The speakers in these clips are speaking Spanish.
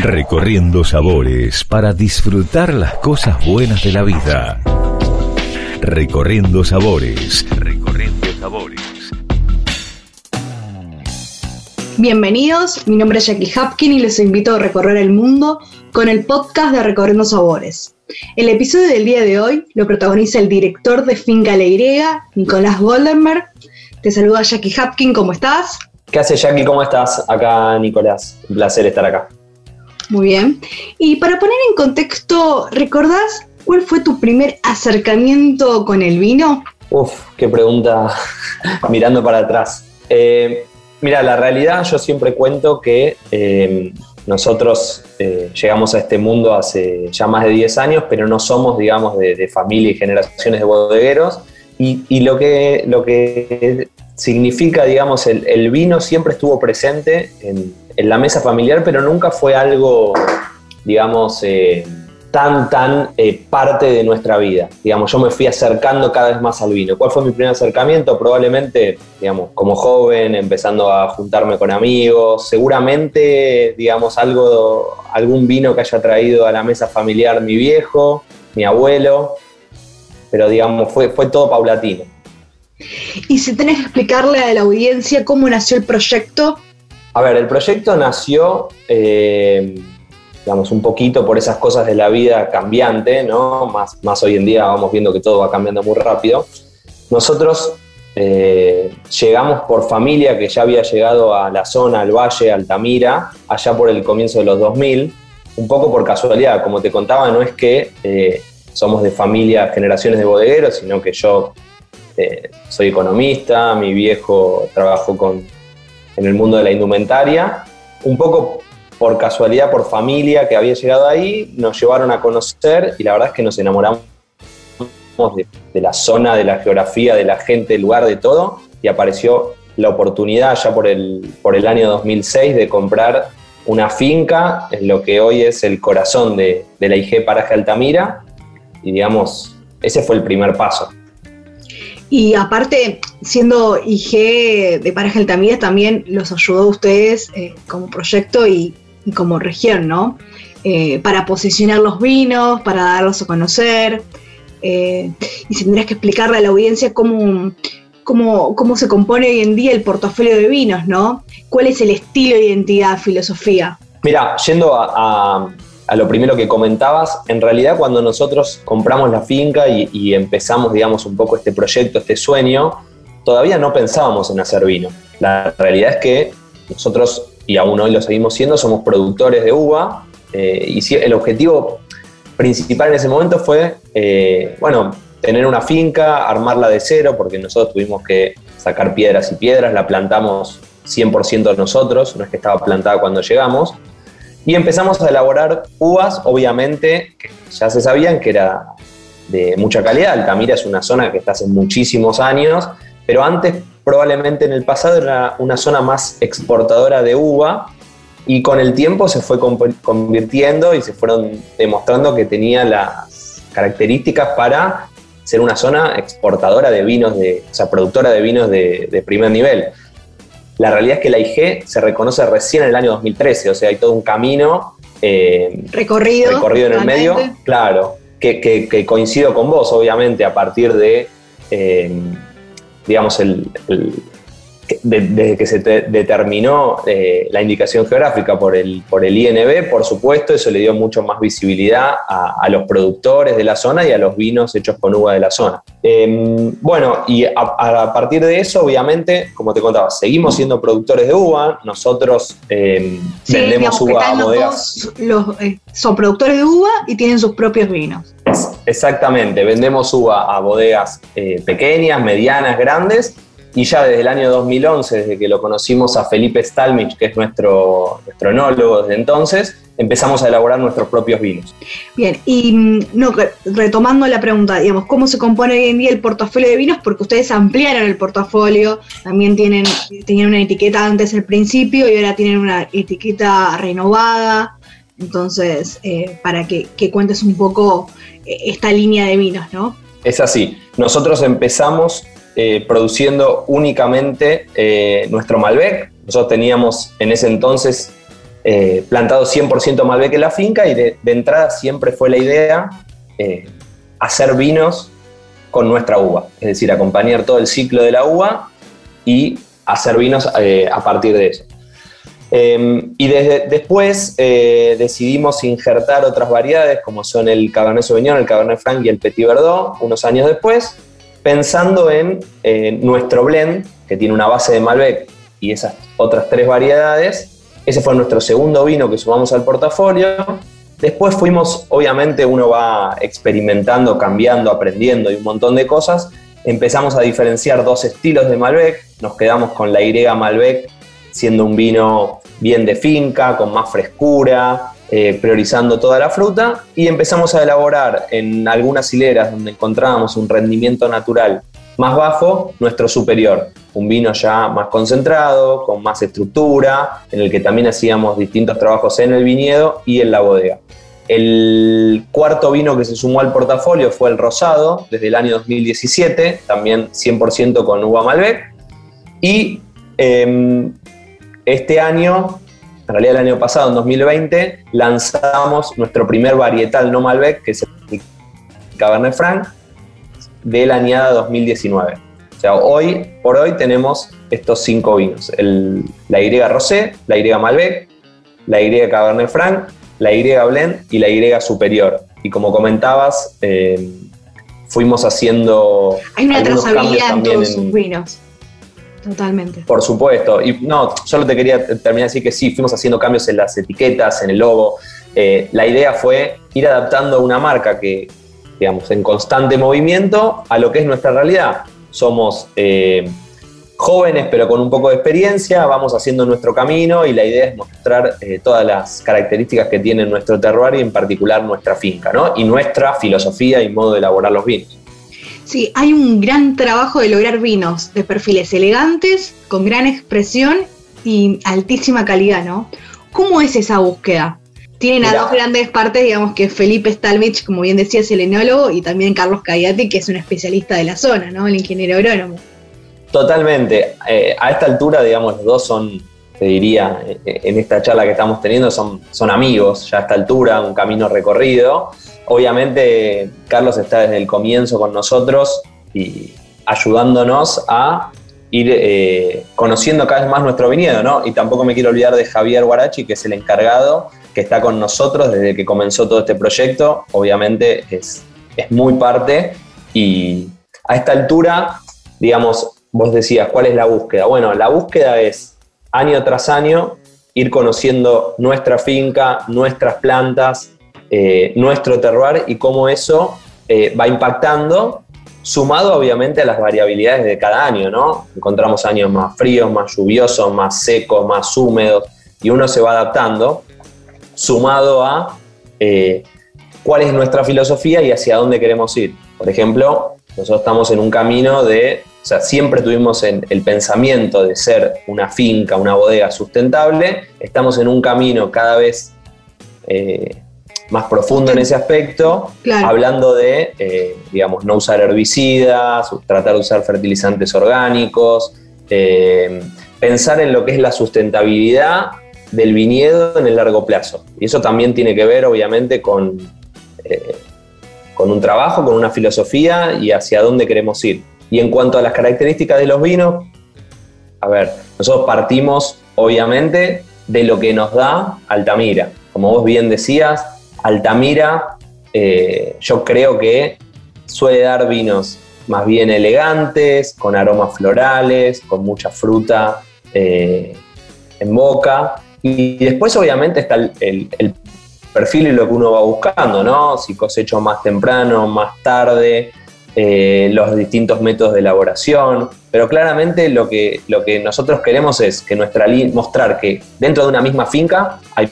Recorriendo sabores para disfrutar las cosas buenas de la vida. Recorriendo sabores. Recorriendo sabores. Bienvenidos, mi nombre es Jackie Hapkin y les invito a recorrer el mundo con el podcast de Recorriendo Sabores. El episodio del día de hoy lo protagoniza el director de Finca La Y, Nicolás Goldenberg. Te saluda Jackie Hapkin, ¿cómo estás? ¿Qué hace Jackie? ¿Cómo estás? Acá Nicolás, un placer estar acá. Muy bien. Y para poner en contexto, ¿recordás cuál fue tu primer acercamiento con el vino? Uf, qué pregunta mirando para atrás. Eh, mira, la realidad yo siempre cuento que eh, nosotros eh, llegamos a este mundo hace ya más de 10 años, pero no somos, digamos, de, familia y generaciones de bodegueros. Y, lo, que, lo que significa, digamos, el, vino siempre estuvo presente en, la mesa familiar, pero nunca fue algo, digamos, eh, tan, tan eh, parte de nuestra vida. Digamos, yo me fui acercando cada vez más al vino. ¿Cuál fue mi primer acercamiento? Probablemente, digamos, como joven, empezando a juntarme con amigos, seguramente, digamos, algo, algún vino que haya traído a la mesa familiar mi viejo, mi abuelo, pero digamos, fue, fue todo paulatino. Y si tenés que explicarle a la audiencia cómo nació el proyecto. A ver, el proyecto nació, eh, digamos, un poquito por esas cosas de la vida cambiante, ¿no? Más, más hoy en día vamos viendo que todo va cambiando muy rápido. Nosotros eh, llegamos por familia que ya había llegado a la zona, al valle, Altamira, allá por el comienzo de los 2000, un poco por casualidad. Como te contaba, no es que eh, somos de familia, generaciones de bodegueros, sino que yo soy economista, mi viejo trabajó con, en el mundo de la indumentaria. Un poco por casualidad, por familia que había llegado ahí, nos llevaron a conocer y la verdad es que nos enamoramos de, la zona, de la geografía, de la gente, del lugar, de todo. Y apareció la oportunidad ya por el, por el año 2006 de comprar una finca en lo que hoy es el corazón de, de la IG Paraje Altamira. Y digamos, ese fue el primer paso. Y aparte, siendo IG de Pareja Altamira, también los ayudó a ustedes eh, como proyecto y, como región, ¿no? Eh, para posicionar los vinos, para darlos a conocer. Eh, y si tendrías que explicarle a la audiencia cómo, cómo, cómo, se compone hoy en día el portafolio de vinos, ¿no? ¿Cuál es el estilo, identidad, filosofía? Mira, yendo a lo primero que comentabas, en realidad cuando nosotros compramos la finca y, empezamos, digamos, un poco este proyecto, este sueño, todavía no pensábamos en hacer vino. La realidad es que nosotros, y aún hoy lo seguimos siendo, somos productores de uva, eh, y el objetivo principal en ese momento fue, eh, bueno, tener una finca, armarla de cero, porque nosotros tuvimos que sacar piedras y piedras, la plantamos 100% nosotros, no es que estaba plantada cuando llegamos, y empezamos a elaborar uvas, obviamente, que ya se sabían que era de mucha calidad. Altamira es una zona que está hace muchísimos años, pero antes, probablemente en el pasado, era una zona más exportadora de uva y con el tiempo se fue convirtiendo y se fueron demostrando que tenía las características para ser una zona exportadora de vinos, de, o sea, productora de vinos de, de primer nivel. La realidad es que la IG se reconoce recién en el año 2013, o sea, hay todo un camino eh, recorrido, recorrido en el medio, claro, que, coincido con vos, obviamente, a partir de, eh, digamos, el, desde que se determinó eh, la indicación geográfica por el, por el INB, por supuesto, eso le dio mucho más visibilidad a, los productores de la zona y a los vinos hechos con uva de la zona. Em, bueno, y a, partir de eso, obviamente, como te contaba, seguimos siendo productores de uva, nosotros em, vendemos uva a bodegas. Eh, son productores de uva y tienen sus propios vinos. Exactamente, vendemos uva a bodegas eh, pequeñas, medianas, grandes y ya desde el año 2011, desde que lo conocimos a Felipe Stalmich, que es nuestro, nuestro enólogo desde entonces, empezamos a elaborar nuestros propios vinos. Bien, y mm, no, retomando la pregunta, digamos, ¿cómo se compone hoy en día el portafolio de vinos? Porque ustedes ampliaron el portafolio, también tienen, tenían una etiqueta antes al principio y ahora tienen una etiqueta renovada. Entonces, eh, para que, que cuentes un poco eh, esta línea de vinos, ¿no? Es así. Nosotros empezamos eh, produciendo únicamente eh, nuestro Malbec. Nosotros teníamos en ese entonces eh, plantado 100% Malbec en la finca y de, entrada siempre fue la idea eh, hacer vinos con nuestra uva, es decir, acompañar todo el ciclo de la uva y hacer vinos a partir de eso. Em, y después decidimos injertar otras variedades como son el Cabernet Sauvignon, el Cabernet Franc y el Petit Verdot unos años después, pensando en nuestro blend, que tiene una base de Malbec y esas otras tres variedades, ese fue nuestro segundo vino que sumamos al portafolio. Después fuimos, obviamente uno va experimentando, cambiando, aprendiendo y un montón de cosas. Empezamos a diferenciar dos estilos de Malbec. Nos quedamos con la Y Malbec, siendo un vino bien de finca, con más frescura, eh, priorizando toda la fruta. Y empezamos a elaborar en algunas hileras donde encontrábamos un rendimiento natural más bajo, nuestro superior. Un vino ya más concentrado, con más estructura, en el que también hacíamos distintos trabajos en el viñedo y en la bodega. El cuarto vino que se sumó al portafolio fue el rosado, desde el año 2017, también 100% con uva Malbec. Y em, este año, en realidad el año pasado, en 2020, lanzamos nuestro primer varietal no Malbec, que es el Cabernet Franc, de la añada 2019. O sea, hoy por hoy tenemos estos cinco vinos: la Y Rosé, la Y Malbec, la Y Cabernet Franc, la Y Blend y la Y Superior. Y como comentabas, eh, fuimos haciendo. Hay una trazabilidad en todos sus vinos. Totalmente. Por supuesto. Y no, solo te quería terminar de decir que sí, fuimos haciendo cambios en las etiquetas, en el logo. Eh, la idea fue ir adaptando una marca que, digamos, en constante movimiento a lo que es nuestra realidad. Somos eh, jóvenes pero con un poco de experiencia, vamos haciendo nuestro camino y la idea es mostrar eh, todas las características que tiene nuestro terroir y en particular nuestra finca, ¿no? Y nuestra filosofía y modo de elaborar los vinos. Sí, hay un gran trabajo de lograr vinos de perfiles elegantes, con gran expresión y altísima calidad, ¿no? ¿Cómo es esa búsqueda? Tienen a dos grandes partes, digamos que Felipe Stalmich, como bien decía, es el enólogo, y también Carlos Cayati, que es un especialista de la zona, ¿no? El ingeniero agrónomo. Totalmente. Eh, a esta altura, digamos, los dos son, te diría, eh, en esta charla que estamos teniendo, son, son amigos, ya a esta altura, un camino recorrido. Obviamente, Carlos está desde el comienzo con nosotros y ayudándonos a ir eh, conociendo cada vez más nuestro viñedo, ¿no? Y tampoco me quiero olvidar de Javier Guarachi, que es el encargado que está con nosotros desde que comenzó todo este proyecto. Obviamente es, es muy parte y a esta altura, digamos, vos decías, ¿cuál es la búsqueda? Bueno, la búsqueda es año tras año ir conociendo nuestra finca, nuestras plantas, eh, nuestro terroir y cómo eso eh, va impactando, sumado obviamente a las variabilidades de cada año, ¿no? Encontramos años más fríos, más lluviosos, más secos, más húmedos, y uno se va adaptando sumado a eh, cuál es nuestra filosofía y hacia dónde queremos ir. Por ejemplo, nosotros estamos en un camino de, o sea, siempre tuvimos en el pensamiento de ser una finca, una bodega sustentable, estamos en un camino cada vez eh, más profundo en ese aspecto, hablando de, eh, digamos, no usar herbicidas, tratar de usar fertilizantes orgánicos, pensar en lo que es la sustentabilidad del viñedo en el largo plazo. Y eso también tiene que ver, obviamente, con, eh, con un trabajo, con una filosofía y hacia dónde queremos ir. Y en cuanto a las características de los vinos, a ver, nosotros partimos, obviamente, de lo que nos da Altamira. Como vos bien decías, Altamira, eh, yo creo que suele dar vinos más bien elegantes, con aromas florales, con mucha fruta eh, en boca, y después obviamente está el, perfil y lo que uno va buscando, ¿no? Si cosecho más temprano, más tarde, eh, los distintos métodos de elaboración, pero claramente lo que, lo que nosotros queremos es que nuestra mostrar que dentro de una misma finca hay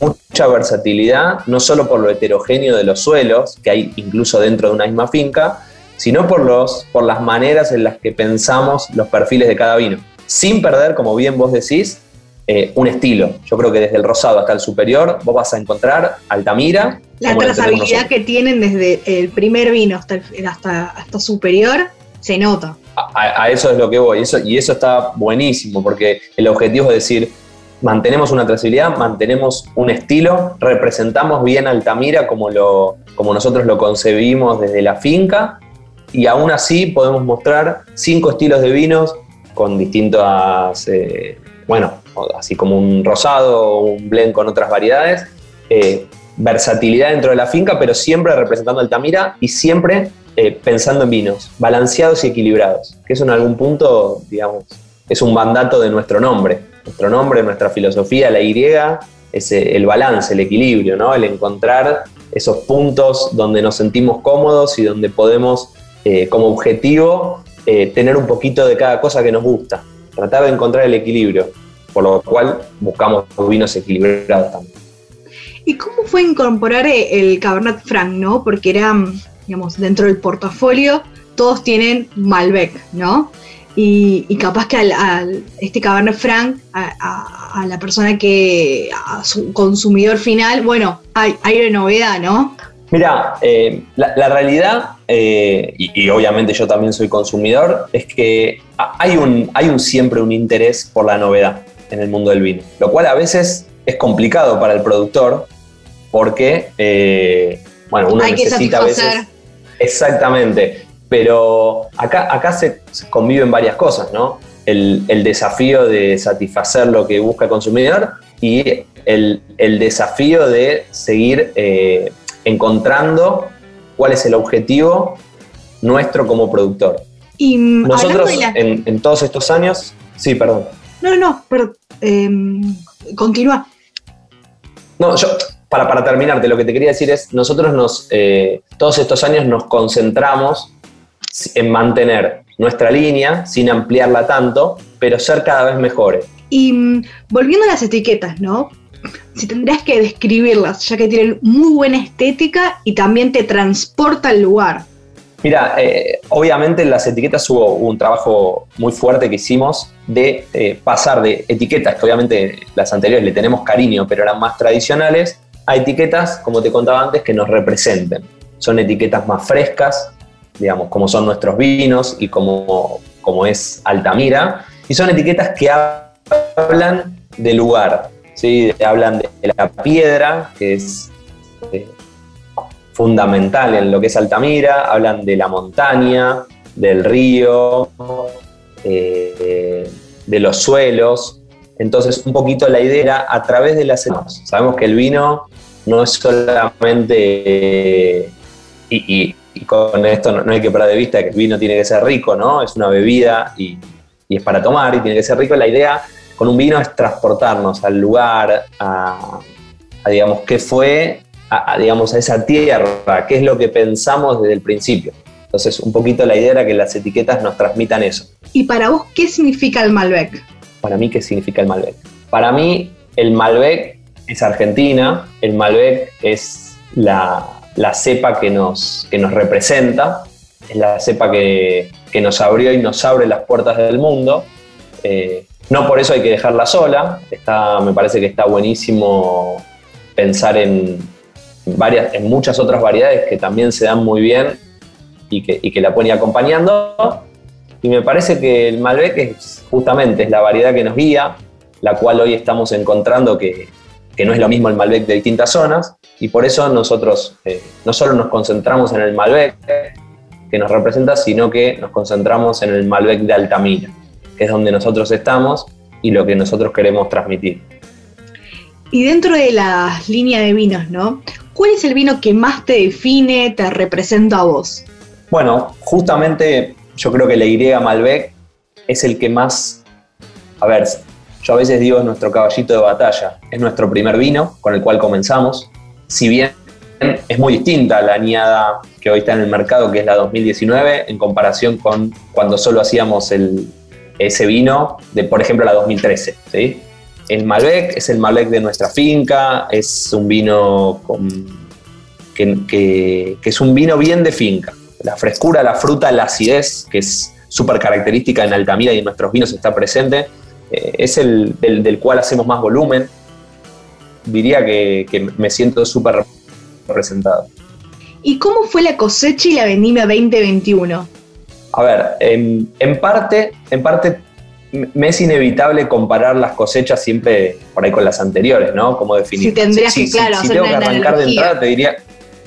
mucha versatilidad, no solo por lo heterogéneo de los suelos, que hay incluso dentro de una misma finca, sino por, los, por las maneras en las que pensamos los perfiles de cada vino, sin perder, como bien vos decís, eh, un estilo. Yo creo que desde el rosado hasta el superior vos vas a encontrar Altamira. La trazabilidad que tienen desde el primer vino hasta, hasta, hasta superior se nota. A, eso es lo que voy, eso, y eso está buenísimo, porque el objetivo es decir, mantenemos una trazabilidad, mantenemos un estilo, representamos bien Altamira como, lo, como nosotros lo concebimos desde la finca y aún así podemos mostrar cinco estilos de vinos con distintas, eh, bueno, así como un rosado o un blend con otras variedades, eh, versatilidad dentro de la finca, pero siempre representando Altamira y siempre eh, pensando en vinos, balanceados y equilibrados, que eso en algún punto, digamos, es un mandato de nuestro nombre. Nuestro nombre, nuestra filosofía, la Y, es el balance, el equilibrio, ¿no? El encontrar esos puntos donde nos sentimos cómodos y donde podemos, eh, como objetivo, eh, tener un poquito de cada cosa que nos gusta. Tratar de encontrar el equilibrio, por lo cual buscamos vinos equilibrados también. ¿Y cómo fue incorporar el Cabernet Franc, no? Porque era, digamos, dentro del portafolio todos tienen Malbec, ¿no? Y, capaz que al, este Cabernet Franc, a, la persona que, a su consumidor final, bueno, hay, hay novedad, ¿no? Mira, eh, la, realidad, eh, y, obviamente yo también soy consumidor, es que hay un, hay un siempre un interés por la novedad en el mundo del vino, lo cual a veces es complicado para el productor porque, eh, bueno, uno necesita a veces... Exactamente, pero acá, acá se, conviven varias cosas, ¿no? El, desafío de satisfacer lo que busca el consumidor y el, desafío de seguir eh, encontrando cuál es el objetivo nuestro como productor. Y nosotros en, todos estos años, sí, perdón. No, no, pero em, continúa. No, yo, para, para terminarte, lo que te quería decir es, nosotros nos, eh, todos estos años nos concentramos en mantener nuestra línea sin ampliarla tanto, pero ser cada vez mejores. Y mm, volviendo a las etiquetas, ¿no? Si tendrías que describirlas, ya que tienen muy buena estética y también te transporta al lugar. Mira, eh, obviamente en las etiquetas hubo un trabajo muy fuerte que hicimos de eh, pasar de etiquetas, que obviamente las anteriores le tenemos cariño, pero eran más tradicionales, a etiquetas, como te contaba antes, que nos representen. Son etiquetas más frescas, digamos, como son nuestros vinos y como, como es Altamira, y son etiquetas que hablan de lugar, ¿sí? hablan de la piedra, que es eh, fundamental en lo que es Altamira, hablan de la montaña, del río, eh, de los suelos. Entonces, un poquito la idea era a través de las Sabemos que el vino no es solamente. y, y con esto no, hay que perder de vista que el vino tiene que ser rico, ¿no? Es una bebida y, es para tomar y tiene que ser rico. La idea con un vino es transportarnos al lugar, a, digamos, qué fue, a, digamos, a esa tierra, qué es lo que pensamos desde el principio. Entonces, un poquito la idea era que las etiquetas nos transmitan eso. ¿Y para vos qué significa el Malbec? Para mí, ¿qué significa el Malbec? Para mí, el Malbec es Argentina, el Malbec es la, la cepa que nos, que nos representa, es la cepa que, nos abrió y nos abre las puertas del mundo. Eh, no por eso hay que dejarla sola, está, me parece que está buenísimo pensar en, varias, en muchas otras variedades que también se dan muy bien y que, y que la ir acompañando. Y me parece que el Malbec es justamente es la variedad que nos guía, la cual hoy estamos encontrando que, que no es lo mismo el Malbec de distintas zonas, y por eso nosotros eh, no solo nos concentramos en el Malbec que nos representa, sino que nos concentramos en el Malbec de Altamira, que es donde nosotros estamos y lo que nosotros queremos transmitir. Y dentro de la línea de vinos, ¿no? ¿Cuál es el vino que más te define, te representa a vos? Bueno, justamente yo creo que la Y Malbec es el que más, a ver, yo a veces digo es nuestro caballito de batalla, es nuestro primer vino con el cual comenzamos. Si bien es muy distinta la añada que hoy está en el mercado, que es la 2019, en comparación con cuando solo hacíamos ese vino de, por ejemplo, la 2013. ¿sí? El Malbec es el Malbec de nuestra finca, es un vino que, es un vino bien de finca. La frescura, la fruta, la acidez, que es súper característica en Altamira y en nuestros vinos está presente eh, es el del, cual hacemos más volumen. Diría que, me siento súper representado. ¿Y cómo fue la cosecha y la vendimia 2021? A ver, en, parte, en parte me es inevitable comparar las cosechas siempre por ahí con las anteriores, ¿no? Como definir. Si tendrías que, claro, si, tengo que arrancar de entrada, te diría,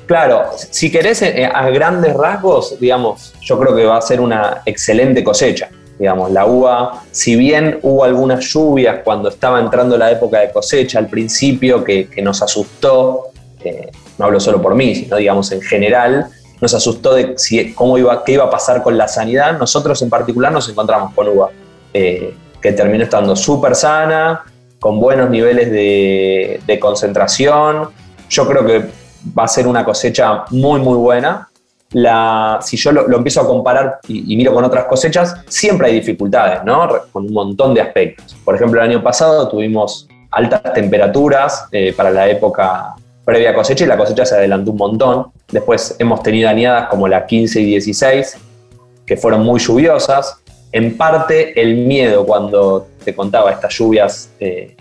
claro, si querés eh, a grandes rasgos, digamos, yo creo que va a ser una excelente cosecha. Digamos, la uva, si bien hubo algunas lluvias cuando estaba entrando la época de cosecha al principio que, nos asustó, eh, no hablo solo por mí, sino digamos en general, nos asustó de si, cómo iba, qué iba a pasar con la sanidad. Nosotros en particular nos encontramos con uva eh, que terminó estando súper sana, con buenos niveles de, concentración. Yo creo que va a ser una cosecha muy, muy buena. Si yo lo, empiezo a comparar y, miro con otras cosechas, siempre hay dificultades, ¿no? Con un montón de aspectos. Por ejemplo, el año pasado tuvimos altas temperaturas eh, para la época previa cosecha y la cosecha se adelantó un montón. Después hemos tenido añadas como la 15 y 16, que fueron muy lluviosas. En parte el miedo cuando te contaba estas lluvias eh,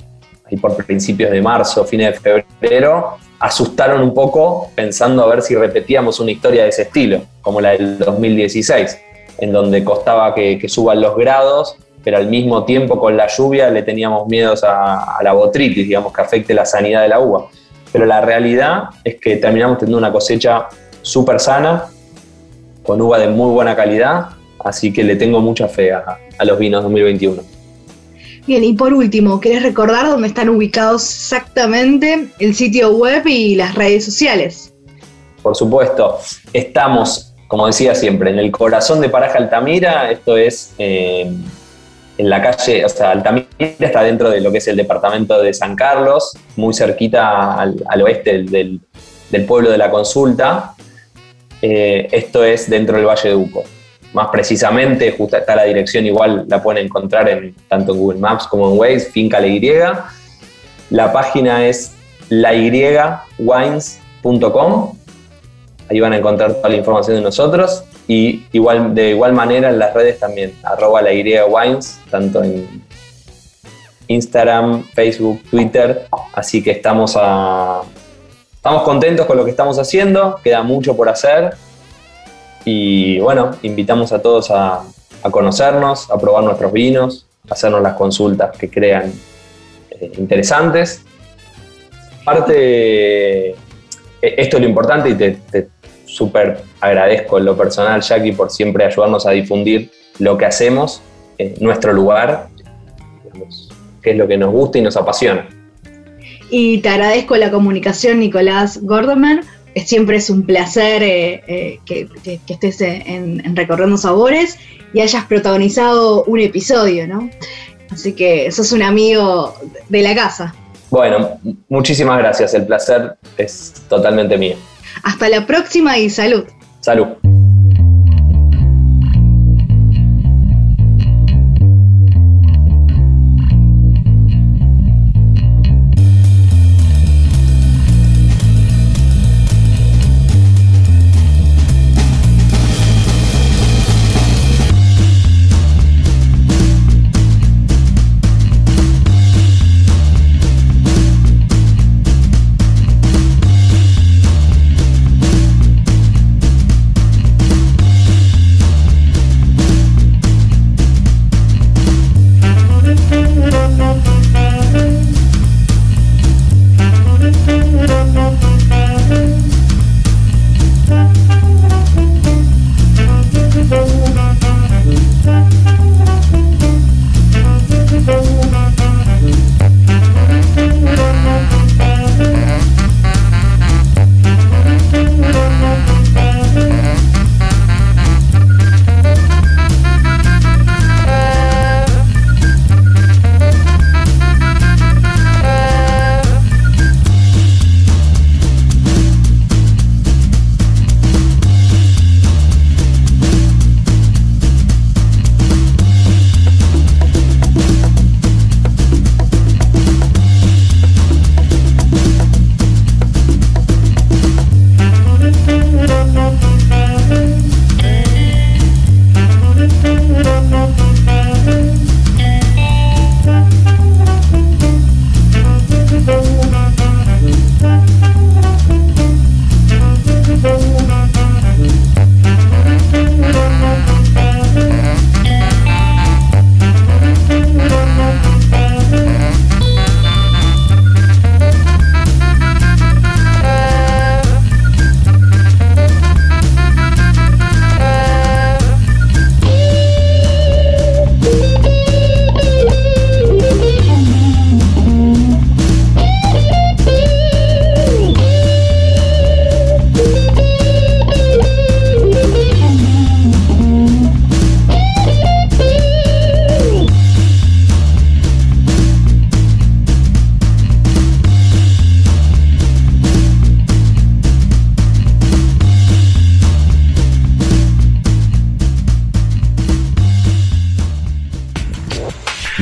por principios de marzo, fines de febrero, asustaron un poco pensando a ver si repetíamos una historia de ese estilo, como la del 2016, en donde costaba que, suban los grados, pero al mismo tiempo con la lluvia le teníamos miedos a, a la botritis, digamos, que afecte la sanidad de la uva. Pero la realidad es que terminamos teniendo una cosecha súper sana, con uva de muy buena calidad, así que le tengo mucha fe a, los vinos 2021. Bien, y por último, ¿querés recordar dónde están ubicados exactamente el sitio web y las redes sociales? Por supuesto, estamos, como decía siempre, en el corazón de Paraja Altamira, esto es eh, en la calle, o sea, Altamira está dentro de lo que es el departamento de San Carlos, muy cerquita al, oeste del, pueblo de la consulta. Eh, esto es dentro del Valle de Uco. Más precisamente, justo está la dirección, igual la pueden encontrar en, tanto en Google Maps como en Waze, Finca La Y. La página es laywines.com. Ahí van a encontrar toda la información de nosotros. Y igual, de igual manera en las redes también, arroba la Wines, tanto en Instagram, Facebook, Twitter. Así que estamos, estamos contentos con lo que estamos haciendo, queda mucho por hacer. Y bueno, invitamos a todos a, conocernos, a probar nuestros vinos, a hacernos las consultas que crean eh, interesantes. Aparte, e, esto es lo importante y te súper agradezco en lo personal, Jackie, por siempre ayudarnos a difundir lo que hacemos, en nuestro lugar, que es lo que nos gusta y nos apasiona. Y te agradezco la comunicación, Nicolás Gordoman. Siempre es un placer eh, eh, que, estés en, en, Recorriendo Sabores y hayas protagonizado un episodio, ¿no? Así que sos un amigo de la casa. Bueno, muchísimas gracias. El placer es totalmente mío. Hasta la próxima y salud. Salud.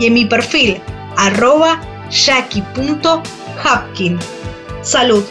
y en mi perfil arroba. Salud.